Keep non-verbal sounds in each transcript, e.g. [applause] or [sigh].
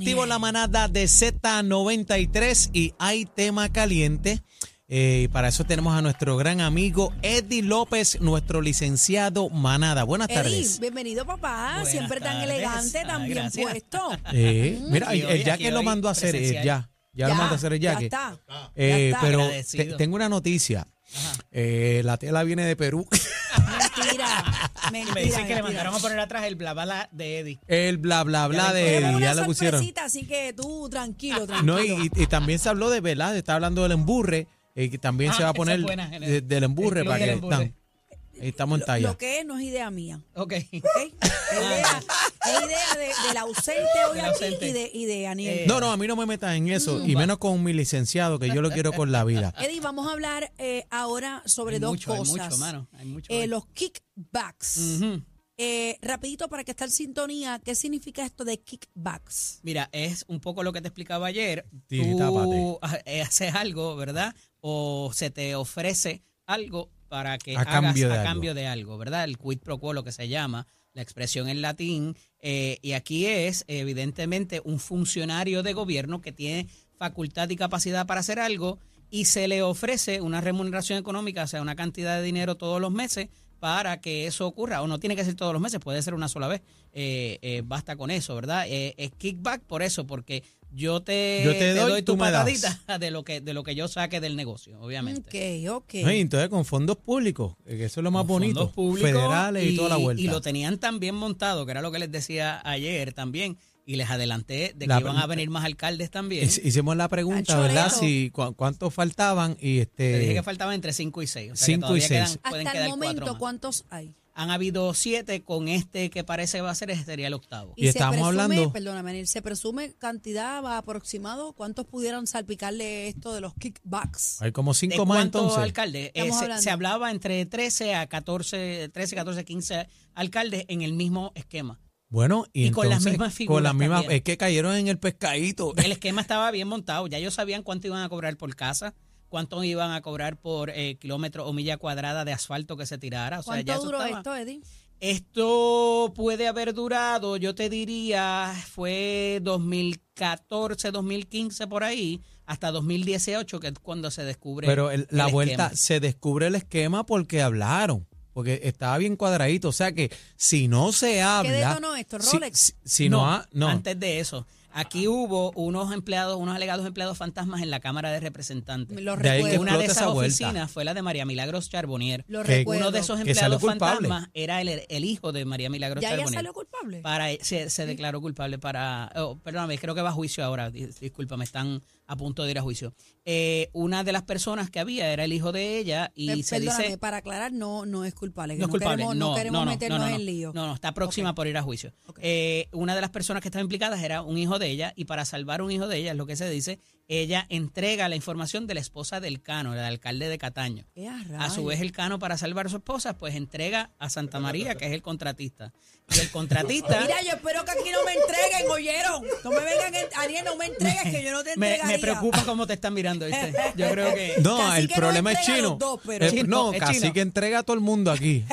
Activo la manada de Z93 y hay tema caliente. Eh, y para eso tenemos a nuestro gran amigo Eddie López, nuestro licenciado Manada. Buenas Eddie, tardes. bienvenido papá, Buenas siempre tan tardes. elegante, Ah, tan bien gracias. puesto. [laughs] Eh, mira, Aquí el hoy, aquí que lo hoy, mandó a hacer, eh, presencial. ya, ya, lo mandó a hacer el ya yaque. está. Eh, Ya está. pero Agradecido. tengo una noticia. Eh, la tela viene de Perú. [laughs] [laughs] Mentira, me dicen que le mandaron a poner atrás el bla bla de Eddie. El bla bla bla de Eddie, una ya le pusieron. así que tú tranquilo, tranquilo. No, y, y también se habló de verdad, está hablando del emburre, eh, que también Ah, se va a poner buena, Genet. de- del emburre para que emburre. Estamos en talla. lo que es no es idea mía. Ok. ¿ok? Es idea, es idea de- del ausente hoy Del aquí ausente. y de, y de Aniel. Eh, No, no, a mí no me metas en eso, y menos con mi licenciado, que yo lo quiero con la vida. [laughs] Eddie, vamos a hablar eh, ahora sobre Hay dos mucho, hay cosas. mucho, mano. Hay mucho. Eh, los kickbacks. Ujú. Eh, rapidito para que esté en sintonía, ¿qué significa esto de kickbacks? Mira, es un poco lo que te explicaba ayer. Sí, Tú tápate. ha- eh, haces algo, ¿verdad? O se te ofrece algo para que A hagas cambio a algo. cambio de algo, ¿verdad? El quid pro quo, lo que se llama, la expresión en latín. eh, y aquí es, evidentemente, un funcionario de gobierno que tiene facultad y capacidad para hacer algo y se le ofrece una remuneración económica, o sea, una cantidad de dinero todos los meses para que eso ocurra. O no tiene que ser todos los meses, puede ser una sola vez. Eh, eh, basta con eso, ¿verdad? Es kickback por eso, porque yo te, Yo te doy, tu me das. patadita [laughs] de lo que de lo que yo saque del negocio, obviamente. Ok, ok. No, y entonces con fondos públicos, eh, que eso es lo más Con bonito. fondos públicos federales y, toda la vuelta. Y lo tenían tan bien montado, que era lo que les decía ayer también, y les adelanté de que La- iban a venir más alcaldes también. Hic- Hicimos la pregunta, ¿verdad? Si cu- cuántos faltaban y Te dije este que faltaban entre 5 y 6. O sea, Cinco que y todavía seis. quedan- pueden Hasta el quedar momento. ¿cuántos hay? Han habido 7 con este que parece va a ser, ese sería el octavo. Y estábamos hablando- Perdóname, se presume cantidad va aproximado. ¿Cuántos pudieran salpicarle esto de los kickbacks? hay como ¿De cinco más cuántos entonces. alcaldes? Eh, Estamos se, hablando. se hablaba entre 13 a 14, 13, 14, 15 alcaldes en el mismo esquema. Bueno, y, Y con las mismas Con figuras las mismas, es que cayeron en el pescadito. El esquema estaba bien montado. Ya ellos sabían cuánto iban a cobrar por casa, cuánto iban a cobrar por eh, kilómetro o milla cuadrada de asfalto que se tirara. O sea, ya ¿Cuánto eso duró estaba. esto, Eddie? Esto puede haber durado, yo te diría, fue 2014, 2015 por ahí, hasta 2018, que es cuando se descubre. Pero el- la el vuelta esquema. se descubre el esquema porque hablaron. Porque estaba bien cuadradito. O sea que si no se habla. detonó esto, si- Rolex? Si, no, ha- no. Antes de eso, aquí hubo unos empleados, unos alegados empleados fantasmas en la Cámara de Representantes. Lo De ahí que recuerdo. Una de esas esa oficinas fue la de María Milagros Charbonnier. Lo que recuerdo. Uno de esos empleados fantasmas era el, el hijo de María Milagros ¿Ya Charbonnier. salió culpable? Para, se, se declaró culpable para. Oh, perdóname, creo que va a juicio ahora. Dis- Discúlpame, están a punto de ir a juicio. Eh, una de las personas que había era el hijo de ella y Pe- se Perdóname, dice. para aclarar, no, no es culpable. que No es culpable. Queremos, no, no queremos no, no, meternos no, no, en lío. No, no, está próxima Ok. por ir a juicio. Ok. Eh, una de las personas que estaba implicadas era un hijo de ella y para salvar un hijo de ella, es lo que se dice, ella entrega la información de la esposa del Cano, el alcalde de Cataño. A su vez, el Cano, para salvar a su esposa, pues entrega a Santa María, que es el contratista. Y el [laughs] contratista. Mira, yo espero que aquí no me entreguen, ¿oyeron? No me vengan, en- Ariel, no me entregues, que yo no te entregaría. me preocupa cómo te están mirando, ¿viste? Yo [laughs] creo que. No, Casi el que no problema es chino. los dos, pero- Chino, no, es casi chino. que entrega a todo el mundo aquí.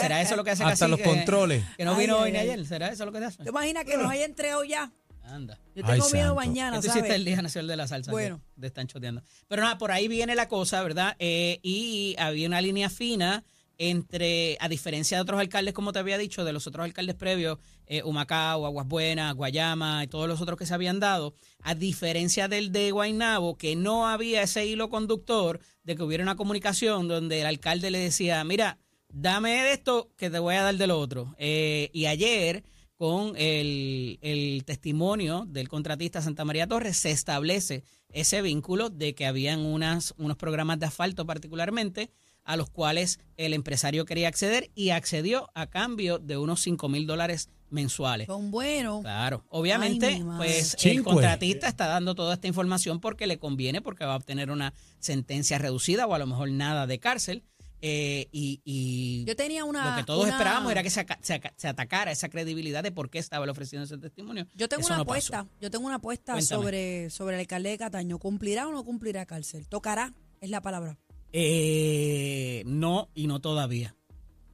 ¿Será eso lo que hace Hasta los controles. Que no vino ay, hoy ni ay. ayer. ¿Será eso lo que te hace? ¿Te imaginas que nos haya entregado ya? Anda. Yo Ay, tengo miedo santo. mañana, Esto ¿sabes? hiciste el Día Nacional de la Salsa. Bueno. que De están choteando. Pero nada, por ahí viene la cosa, ¿verdad? Eh, y había una línea fina entre, a diferencia de otros alcaldes, como te había dicho, de los otros alcaldes previos, eh, Humacao, Aguas Buenas, Guayama y todos los otros que se habían dado, a diferencia del de Guaynabo, que no había ese hilo conductor de que hubiera una comunicación donde el alcalde le decía, mira, dame de esto que te voy a dar de lo otro. Eh, y ayer con el, el testimonio del contratista Santa María Torres, se establece ese vínculo de que habían unas, unos programas de asfalto particularmente a los cuales el empresario quería acceder y accedió a cambio de unos 5 mil dólares mensuales. Son buenos. Claro, obviamente, Ay, pues el contratista está dando toda esta información porque le conviene, porque va a obtener una sentencia reducida o a lo mejor nada de cárcel. Eh, y, y Yo tenía una. lo que todos una- esperábamos era que se, se aca- se atacara esa credibilidad de por qué estaba él ofreciendo ese testimonio. Yo tengo Eso una no pasó. apuesta. Yo tengo una apuesta Cuéntame. sobre, sobre el alcalde de Cataño. ¿Cumplirá o no cumplirá cárcel? Tocará, es la palabra. Eh, no y no todavía.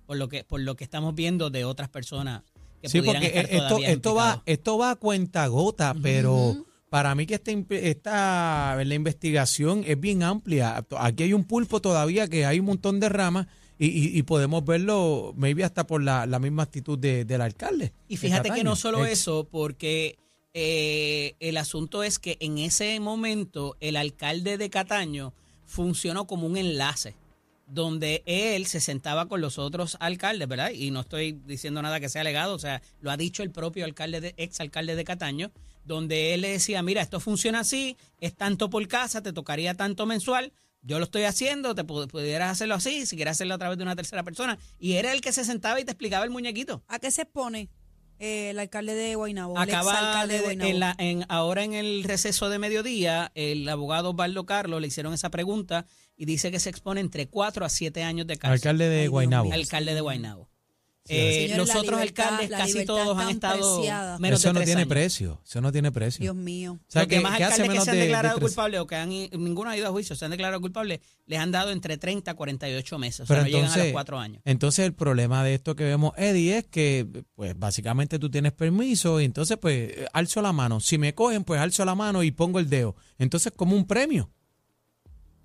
Por lo que por lo que estamos viendo de otras personas que Sí, pudieran porque estar esto, todavía esto, va, esto va a cuenta gota, pero para mí que esta, esta la investigación es bien amplia. Aquí hay un pulpo todavía que hay un montón de ramas y, y- y podemos verlo, maybe hasta por la, la misma actitud de- del alcalde. Y fíjate que no solo eso, porque eh, el asunto es que en ese momento el alcalde de Cataño funcionó como un enlace, donde él se sentaba con los otros alcaldes, ¿verdad? Y no estoy diciendo nada que sea legado, o sea, lo ha dicho el propio alcalde, de, ex alcalde de Cataño, donde él le decía, mira, esto funciona así, es tanto por casa, te tocaría tanto mensual, yo lo estoy haciendo, te pu- pudieras hacerlo así, si quieres hacerlo a través de una tercera persona. Y era el que se sentaba y te explicaba el muñequito. ¿A qué se expone eh, el alcalde de Guaynabo? el Acaba de, de Guaynabo? en la- en- ahora en el receso de mediodía, el abogado Osvaldo Carlos le hicieron esa pregunta y dice que se expone entre 4 a 7 años de cárcel. Alcalde de Guaynabo. Alcalde de Guaynabo. Eh, Señores, los la otros libertad- alcaldes, casi todos han estado preciada. menos Eso de no tiene años. precio, eso no tiene precio. Dios mío. O sea, que, hace alcaldes que se han de, de declarado culpables o que han, ninguno ha ido a juicio, se han declarado culpables, les han dado entre 30 a 48 meses. O sea, Pero no llegan a los 4 años. entonces el problema de esto que vemos, Eddie, es que pues básicamente tú tienes permiso y entonces pues alzo la mano. Si me cogen, pues alzo la mano y pongo el dedo. Entonces como un premio.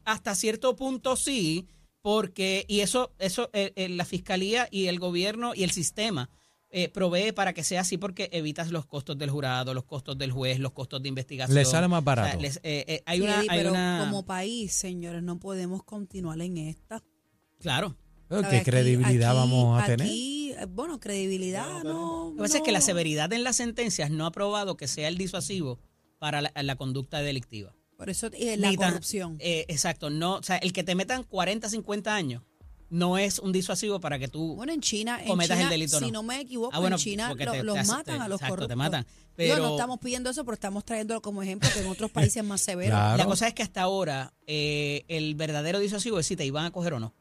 hasta cierto punto sí, porque, y eso, eso eh, eh, la fiscalía y el gobierno y el sistema eh, provee para que sea así porque evitas los costos del jurado, los costos del juez, los costos de investigación. Le sale más O sea, barato. les- eh, eh, hay Sí, una, hay pero una- como país, señores, no podemos continuar en esta. claro. ¿Qué Aquí- credibilidad aquí- vamos a tener? Aquí, eh, bueno, credibilidad no. Lo que pasa es que la severidad en las sentencias no ha probado que sea el disuasivo para la, la conducta delictiva. Por eso eh, la tan- corrupción. eh, exacto, no, o sea, el que te metan 40, 50 años no es un disuasivo para que tú Bueno, en China, en cometas el delito, si ¿no? no me equivoco, Ah, bueno, en China lo- te- los te matan te- a los exacto, te corruptos. matan. Digo, Pero- no estamos pidiendo eso, pero estamos trayéndolo como ejemplo que en otros países más severos. Claro. La cosa es que hasta ahora eh, el verdadero disuasivo es si te iban a coger o no.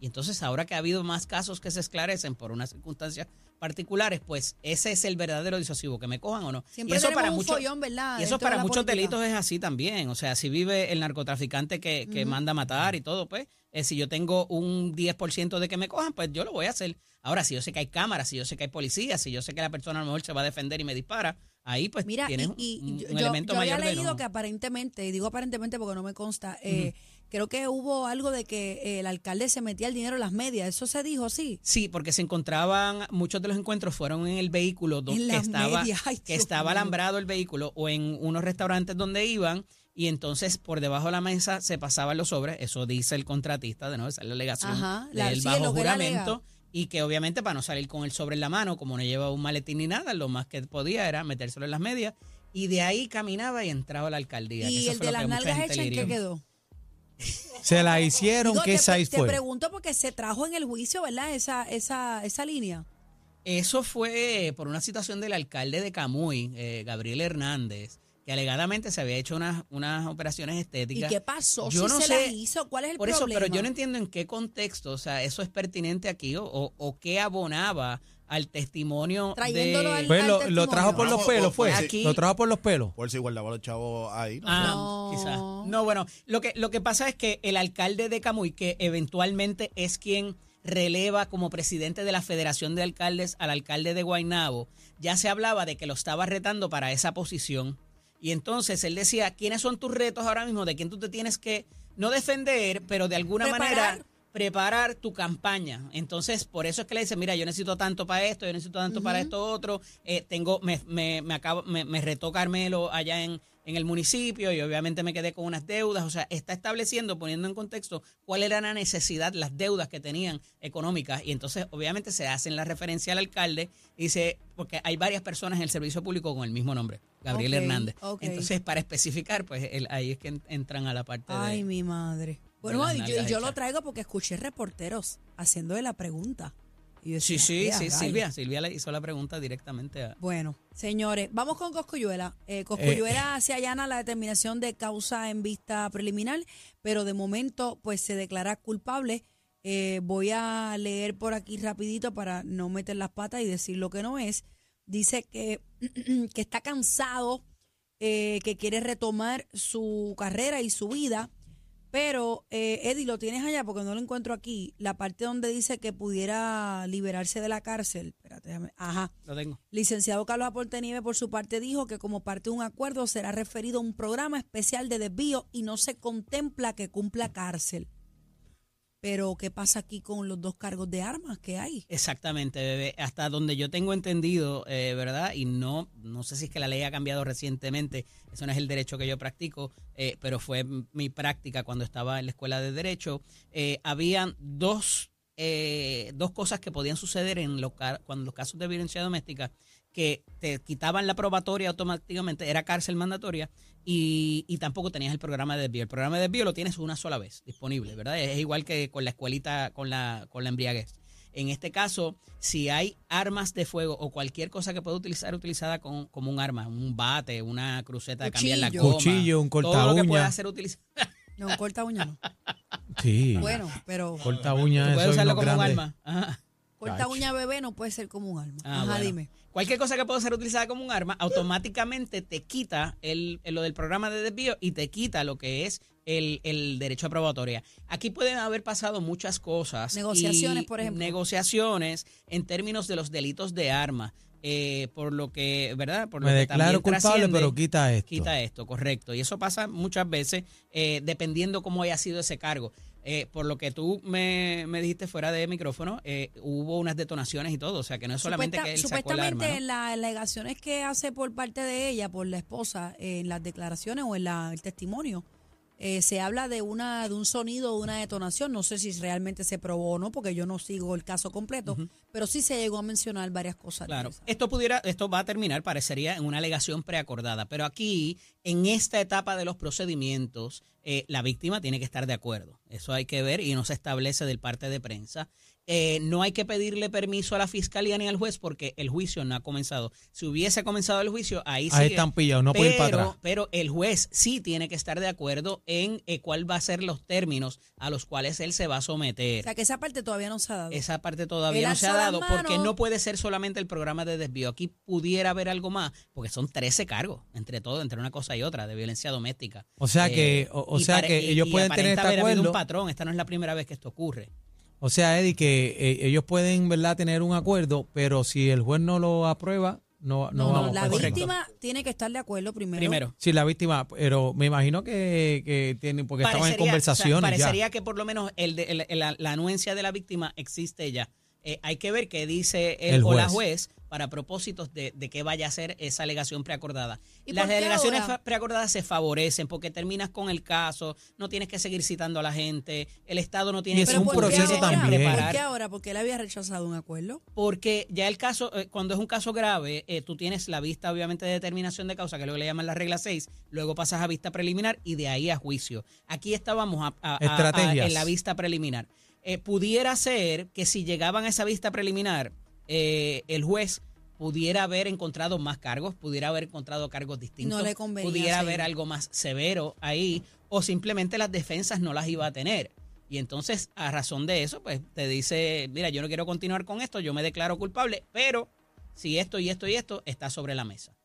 Y entonces ahora que ha habido más casos que se esclarecen por unas circunstancias particulares, pues ese es el verdadero disuasivo, que me cojan o no. Siempre y eso para un muchos follón, ¿verdad? y eso para muchos política. delitos es así también. O sea, si vive el narcotraficante que, que manda a matar y todo, pues eh, si yo tengo un 10% de que me cojan, pues yo lo voy a hacer. Ahora, si yo sé que hay cámaras, si yo sé que hay policías, si yo sé que la persona a lo mejor se va a defender y me dispara, ahí pues Mira, tienes y, y un, yo, un yo- elemento yo había mayor de leído no- que aparentemente, y digo aparentemente porque no me consta, eh, creo que hubo algo de que eh, el alcalde se metía el dinero en las medias. ¿Eso se dijo así? Sí, porque se encontraban, muchos de los encuentros fueron en el vehículo donde estaba, ay, que estaba alambrado el vehículo o en unos restaurantes donde iban y entonces por debajo de la mesa se pasaban los sobres, eso dice el contratista, de nuevo, esa es la alegación Ajá, la- del sí, bajo que juramento y que obviamente para no salir con el sobre en la mano, como no llevaba un maletín ni nada, lo más que podía era metérselo en las medias y de ahí caminaba y entraba a la alcaldía. que Y eso el fue de lo las que nalgas hechas, ¿en qué quedó? Se la hicieron, Digo, ¿qué te, size te fue? pregunto porque se trajo en el juicio, ¿verdad? Esa, esa, esa línea. Eso fue por una situación del alcalde de Camuy, eh, Gabriel Hernández, que alegadamente se había hecho unas, unas operaciones ¿Y estéticas. qué pasó? Yo si no se sé, las hizo, ¿cuál es el Por eso, problema? pero yo no entiendo en qué contexto, o sea, eso es pertinente aquí o, o, o qué abonaba al testimonio Trayéndolo de... al- Pues lo, lo trajo por los pelos, fue. por- Aquí- Lo trajo por los pelos. Por si guardaba los chavos ahí. ¿no? Ah, No. quizás. No, bueno, lo que, lo que pasa es que el alcalde de Camuy, que eventualmente es quien releva como presidente de la Federación de Alcaldes al alcalde de Guaynabo, ya se hablaba de que lo estaba retando para esa posición. Y entonces él decía, ¿quiénes son tus retos ahora mismo? ¿De quién tú te tienes que no defender, pero de alguna Preparar. manera preparar tu campaña. Entonces, por eso es que le dice, mira, yo necesito tanto para esto, yo necesito tanto para esto otro, eh, tengo, me, me, me acabo, me, me retó Carmelo allá en, en el municipio y obviamente me quedé con unas deudas. O sea, está estableciendo, poniendo en contexto cuál era la necesidad, las deudas que tenían económicas. Y entonces, obviamente, se hacen la referencia al alcalde y dice, porque hay varias personas en el servicio público con el mismo nombre, Gabriel Hernández. Entonces, para especificar, pues el- ahí es que en- entran a la parte Ay, de... mi madre. Bueno, y yo, y nalgas yo lo traigo porque escuché reporteros haciéndole la pregunta. Y yo Sí, decía, sí, "Ea, sí, rayos". Silvia. Silvia le hizo la pregunta directamente a... Bueno, señores, vamos con Coscuyuela. Eh, Coscuyuela se allana la determinación de causa en vista preliminar, pero de momento pues se declara culpable. Eh, voy a leer por aquí rapidito para no meter las patas y decir lo que no es. Dice que, [clears throat] que está cansado, eh, que quiere retomar su carrera y su vida, Pero, eh, Eddie, lo tienes allá porque no lo encuentro aquí. La parte donde dice que pudiera liberarse de la cárcel. Espérate, déjame- Ajá. Lo tengo. Licenciado Carlos Aporte Nieves, por su parte, dijo que como parte de un acuerdo será referido a un programa especial de desvío y no se contempla que cumpla cárcel. Pero, ¿qué pasa aquí con los dos cargos de armas que hay? Exactamente, bebé. Hasta donde yo tengo entendido, eh, ¿verdad? Y no, no sé si es que la ley ha cambiado recientemente, eso no es el derecho que yo practico, eh, pero fue mi práctica cuando estaba en la escuela de derecho. Eh, habían dos, eh, dos cosas que podían suceder en los, cuando los casos de violencia doméstica que te quitaban la probatoria automáticamente, era cárcel mandatoria y, y tampoco tenías el programa de desvío. El programa de desvío lo tienes una sola vez disponible, ¿verdad? Es igual que con la escuelita, con la, con la embriaguez. En este caso, si hay armas de fuego o cualquier cosa que pueda utilizar utilizada con- como un arma, un bate, una cruceta de cambiar la goma, Cuchillo, un todo lo corta que pueda ser utilizado. No, corta uña no. Sí. Bueno, pero Corta uña, Puedes eso usarlo como un arma. Ajá. corta uña bebé no puede ser como un arma. Ah, Ajá, bueno. dime. Cualquier cosa que pueda ser utilizada como un arma, automáticamente te quita el, el- lo del programa de desvío y te quita lo que es el, el derecho a probatoria. Aquí pueden haber pasado muchas cosas. Negociaciones, por ejemplo. Negociaciones en términos de los delitos de arma. eh, por lo que, ¿verdad? Por lo Me que declaro también culpable, pero quita esto. Quita esto, correcto. Y eso pasa muchas veces eh, dependiendo cómo haya sido ese cargo. Eh, por lo que tú me, me dijiste fuera de micrófono, eh, hubo unas detonaciones y todo. O sea, que no es solamente Supuesta- que él sacó supuestamente arma. ¿no? en las alegaciones que hace por parte de ella, por la esposa, eh, en las declaraciones o en la- el testimonio, eh, se habla de una de un sonido, de una detonación. No sé si realmente se probó o no, porque yo no sigo el caso completo, pero sí se llegó a mencionar varias cosas. Claro, esto pudiera, esto va a terminar, parecería, en una alegación preacordada, pero aquí, en esta etapa de los procedimientos, eh, la víctima tiene que estar de acuerdo. Eso hay que ver y no se establece del parte de prensa. Eh, no hay que pedirle permiso a la fiscalía ni al juez porque el juicio no ha comenzado. Si hubiese comenzado el juicio, ahí sí. Ahí están pillados, no pueden ir para atrás. Pero el juez sí tiene que estar de acuerdo en eh, cuál va a ser los términos a los cuales él se va a someter. O sea, que esa parte todavía no se ha dado. Esa parte todavía Él no se ha dado porque no puede ser solamente el programa de desvío. Aquí pudiera haber algo más porque son 13 cargos entre todo, entre una cosa y otra de violencia doméstica. O sea Eh, que- o- o y sea que ellos pueden tener aparenta este haber habido acuerdo. un patrón. Esta no es la primera vez que esto ocurre. O sea, Eddie, que eh, ellos pueden, ¿verdad?, tener un acuerdo, pero si el juez no lo aprueba, no, no, no, no, vamos la correcto. víctima tiene que estar de acuerdo primero. Primero. Sí, la víctima, pero me imagino que, que tienen, porque estaban en Parecería- o sea, conversaciones parecería que por lo menos el de- el- el- la, la anuencia de la víctima existe ya. Eh, hay que ver qué dice el, El o la juez. Para propósitos de, de qué vaya a ser esa alegación preacordada. ¿Y Las ahora? fa- preacordadas se favorecen porque terminas con el caso, no tienes que seguir citando a la gente, el Estado no tiene Y es que un ¿por qué proceso ahora? también. ¿Por qué ahora? Porque él había rechazado un acuerdo. Porque ya el caso, eh, cuando es un caso grave, eh, tú tienes la vista obviamente de determinación de causa, que es lo que le llaman la regla 6, luego pasas a vista preliminar y de ahí a juicio. Aquí estábamos a- a- a- a- Estrategias. en la vista preliminar. Eh, pudiera ser que si llegaban a esa vista preliminar, eh, el juez pudiera haber encontrado más cargos, pudiera haber encontrado cargos distintos, No le convenía pudiera haber algo más severo ahí, o simplemente las defensas no las iba a tener. Y entonces, a razón de eso, pues te dice, mira, yo no quiero continuar con esto, yo me declaro culpable, pero si esto y esto y esto está sobre la mesa.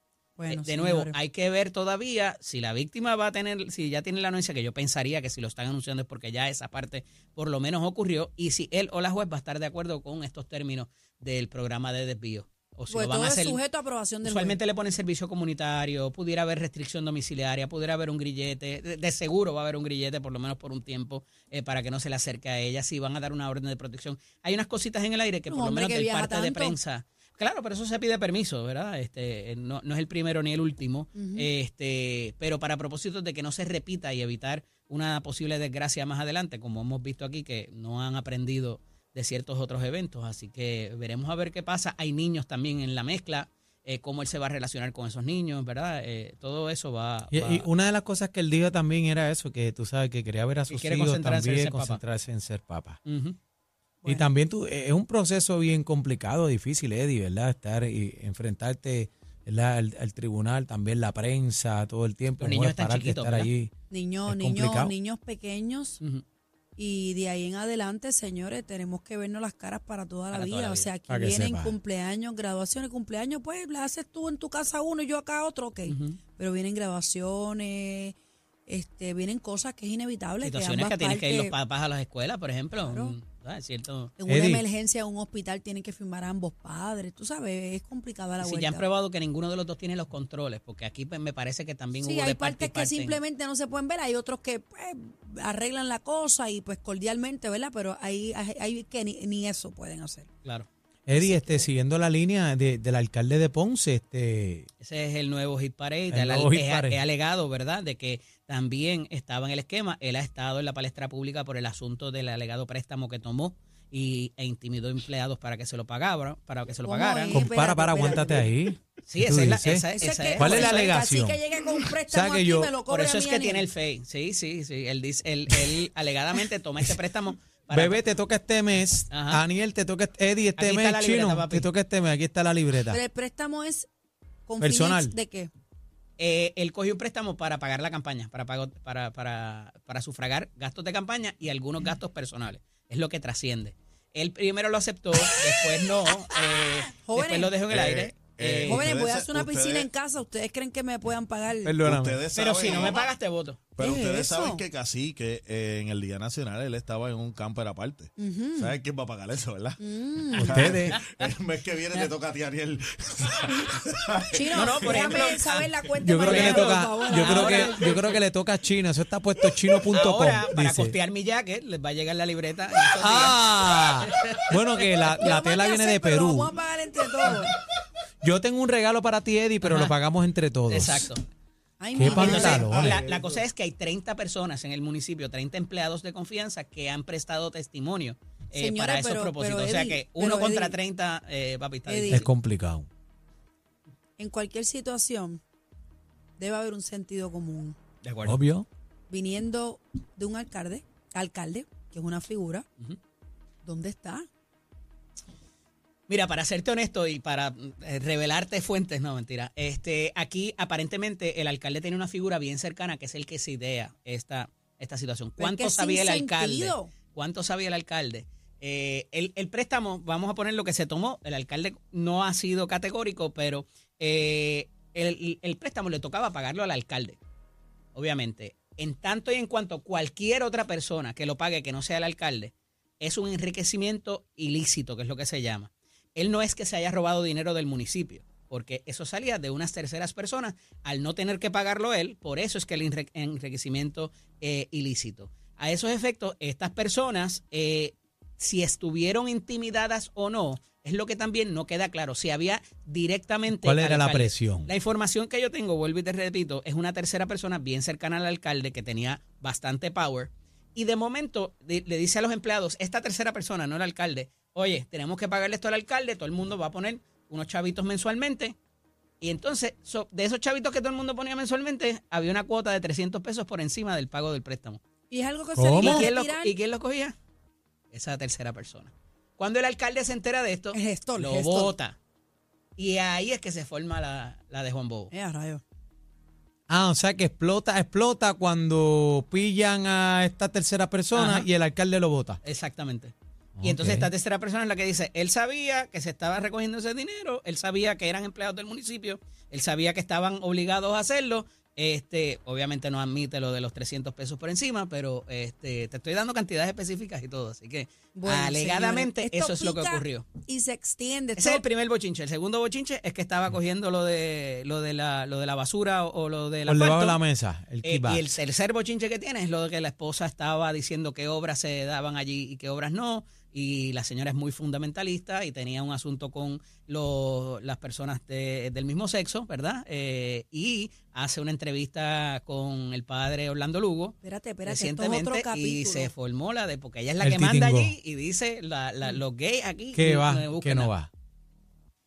Bueno, de nuevo, señores. hay que ver todavía si la víctima va a tener, si ya tiene la anuncia, que yo pensaría que si lo están anunciando es porque ya esa parte por lo menos ocurrió, y si él o la juez va a estar de acuerdo con estos términos del programa de desvío. O si Pues lo van todo a es hacer. sujeto a aprobación del Usualmente le ponen servicio comunitario, pudiera haber restricción domiciliaria, pudiera haber un grillete, de, de seguro va a haber un grillete por lo menos por un tiempo eh, para que no se le acerque a ella, si van a dar una orden de protección. Hay unas cositas en el aire que por lo menos del parte de prensa. Claro, pero eso se pide permiso, ¿verdad? Este, eh, no, no es el primero ni el último, este, pero para propósitos de que no se repita y evitar una posible desgracia más adelante, como hemos visto aquí que no han aprendido de ciertos otros eventos, así que veremos a ver qué pasa. Hay niños también en la mezcla, eh, cómo él se va a relacionar con esos niños, ¿verdad? Eh, todo eso va, Y, va- y una de las cosas que él dijo también era eso, que tú sabes que quería ver a sus quiere hijos concentrarse en también, concentrarse en ser papá. Ujú. Y Bueno. también tú, es un proceso bien complicado, difícil, Eddie, ¿verdad? Estar y enfrentarte ¿verdad? Al, al tribunal, también la prensa, todo el tiempo. Los niños es están chiquitos, estar ¿verdad? allí. Niños, Es niños, niños pequeños y de ahí en adelante, señores, tenemos que vernos las caras para toda la Para vida. toda la O sea, aquí Para vienen sepa. cumpleaños, graduaciones, cumpleaños, pues la haces tú en tu casa uno y yo acá otro, ok. Pero vienen graduaciones, este, vienen cosas que es inevitable. Situaciones que tienen que ir los papás a las escuelas, por ejemplo. Claro. un- ¿sabes? Cierto. En una Eddie. emergencia en un hospital tienen que firmar a ambos padres. Tú sabes, es complicada la Si vuelta. ya han probado que ninguno de los dos tiene los controles, porque aquí pues, me parece que también Sí, hubo hay de parte y partes que parte simplemente no se pueden ver, hay otros que pues, arreglan la cosa y pues cordialmente, ¿verdad? Pero hay, hay, hay que ni, ni eso pueden hacer. Claro. Eddie, este, siguiendo la línea de- del alcalde de Ponce, este, Ese es el nuevo hit parade. El Él nuevo hit parade. he alegado, ¿verdad?, de que también estaba en el esquema. Él ha estado en la palestra pública por el asunto del alegado préstamo que tomó y, e intimidó empleados para que se lo pagaran, para que se lo ¿Cómo pagaran. espérate, para, espérate. aguántate ahí. Sí, ¿Qué tú esa es la, esa, esa que- es. ¿Cuál es la alegación? cacique llegue con un préstamo que aquí yo- me lo Por eso a es que tiene el FEI. Sí, sí, sí. Él, dice, él, él [laughs] alegadamente toma este préstamo para... Bebé, te toca este mes. Ajá. Daniel, te toca este- Eddie, este Aquí está mes. la libreta, Chino, papi. te toca este mes. Aquí está la libreta. Pero el préstamo es con Personal. de qué? Eh, él cogió un préstamo para pagar la campaña, para, pago- para, para, para sufragar gastos de campaña y algunos gastos personales. Es lo que trasciende. Él primero lo aceptó, después no, eh, [laughs] después lo dejó en el Eh, aire. Eh, Jóvenes, voy a hacer una piscina ustedes- en casa. ¿Ustedes creen que me puedan pagar? Perdóname. Ustedes pero saben- si no me pagas, te voto. Pero ¿Qué es ustedes eso? saben que Cacique eh, en el Día Nacional él estaba en un camper aparte. Ujú. ¿Sabes quién va a pagar eso, verdad? Mm. Ustedes. [laughs] El mes que viene te toca a ti, Ariel. [laughs] Chino, No, no, por déjame ejemplo, saber la cuenta Yo creo que le mañana, por toca, favor. yo creo que, yo creo que le toca a Chino. Eso está puesto chino.com. Ahora, para dice. costear mi jacket, les va a llegar la libreta. en estos días. Ah, bueno que la, tela mandé a viene hacer, de pero Perú. Vamos a pagar entre todos. Yo tengo un regalo para ti, Eddie, pero Ajá. lo pagamos entre todos. Exacto. Ay, Qué. Entonces, la, la cosa es que hay 30 personas en el municipio, 30 empleados de confianza que han prestado testimonio eh, para esos pero- propósitos. pero o sea Eddie, que uno pero contra Eddie, 30, eh, papi, está Eddie, difícil. Es complicado. En cualquier situación debe haber un sentido común. De acuerdo. Obvio. Viniendo de un alcalde, alcalde, que es una figura, Ujú. ¿dónde está? Mira, para serte honesto y para eh, revelarte fuentes, no, mentira. Este, aquí aparentemente el alcalde tiene una figura bien cercana que es el que se idea esta, esta situación. ¿Cuánto sabía el alcalde? ¿Cuánto sabía el alcalde? Eh, el, el préstamo, vamos a poner lo que se tomó, el alcalde no ha sido categórico, pero eh, el, el préstamo le tocaba pagarlo al alcalde, obviamente. En tanto y en cuanto cualquier otra persona que lo pague que no sea el alcalde, es un enriquecimiento ilícito, que es lo que se llama. Él no es que se haya robado dinero del municipio, porque eso salía de unas terceras personas al no tener que pagarlo él, por eso es que el enrique- enriquecimiento eh, ilícito. A esos efectos, estas personas, eh, si estuvieron intimidadas o no, es lo que también no queda claro. Si había directamente. ¿Cuál era la presión? La información que yo tengo, vuelvo y te repito, es una tercera persona bien cercana al alcalde que tenía bastante power. Y de momento de- le dice a los empleados, esta tercera persona, no el alcalde, oye, tenemos que pagarle esto al alcalde, todo el mundo va a poner unos chavitos mensualmente. Y entonces, so- de esos chavitos que todo el mundo ponía mensualmente, había una cuota de 300 pesos por encima del pago del préstamo. Y es algo que ¿Cómo? se ¿Y le quién, lo. ¿Y quién lo cogía? Esa tercera persona. Cuando el alcalde se entera de esto, El gestor, el lo vota. Y ahí es que se forma la, la de Juan Bobo. Eh, a rayos. Ah, o sea que explota, explota cuando pillan a esta tercera persona Ajá. y el alcalde lo vota. Exactamente. Y entonces esta tercera persona es la que dice, él sabía que se estaba recogiendo ese dinero, él sabía que eran empleados del municipio, él sabía que estaban obligados a hacerlo. Este, obviamente no admite lo de los 300 pesos por encima, pero este, te estoy dando cantidades específicas y todo, así que Bueno, alegadamente eso es lo que ocurrió. Y se extiende. Ese es el primer bochinche. El segundo bochinche es que estaba cogiendo lo de lo de la, lo de la basura o, o lo de la Por debajo de la mesa, el Eh, y el tercer bochinche que tiene es lo de que la esposa estaba diciendo qué obras se daban allí y qué obras no. Y la señora es muy fundamentalista y tenía un asunto con lo- las personas de- del mismo sexo, ¿verdad? Eh, y hace una entrevista con el padre Orlando Lugo Espérate, espérate, esto es otro recientemente y se formó la de, porque ella es la El que manda allí y dice la, la- los gays aquí. ¿Qué no va? ¿Qué no va?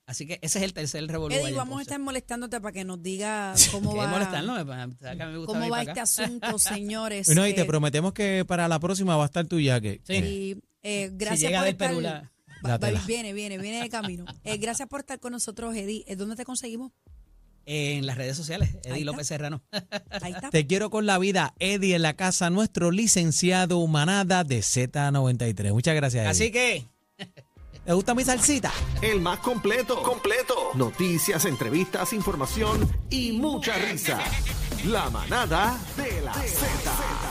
Así que ese es el tercer revolución. Eddie, vamos a estar molestándote para que nos diga [laughs] cómo ¿Qué va, que cómo va este asunto, [laughs] señores. Bueno, y te Eh, prometemos que para la próxima va a estar tu jacket. Sí. Y, eh, gracias llega por del estar, Perú la- Va- va- viene, viene, viene de camino. Eh, gracias por estar con nosotros, Eddie. Eh, ¿Dónde te conseguimos? En las redes sociales, Eddie. López Serrano. [laughs] Ahí está. Te quiero con la vida, Eddie en la casa, nuestro licenciado Manada de Z93. Muchas gracias, Eddie. Así que... [laughs] ¿Te gusta mi salsita? El más completo. Completo. Noticias, entrevistas, información y mucha risa. La manada de la la Z.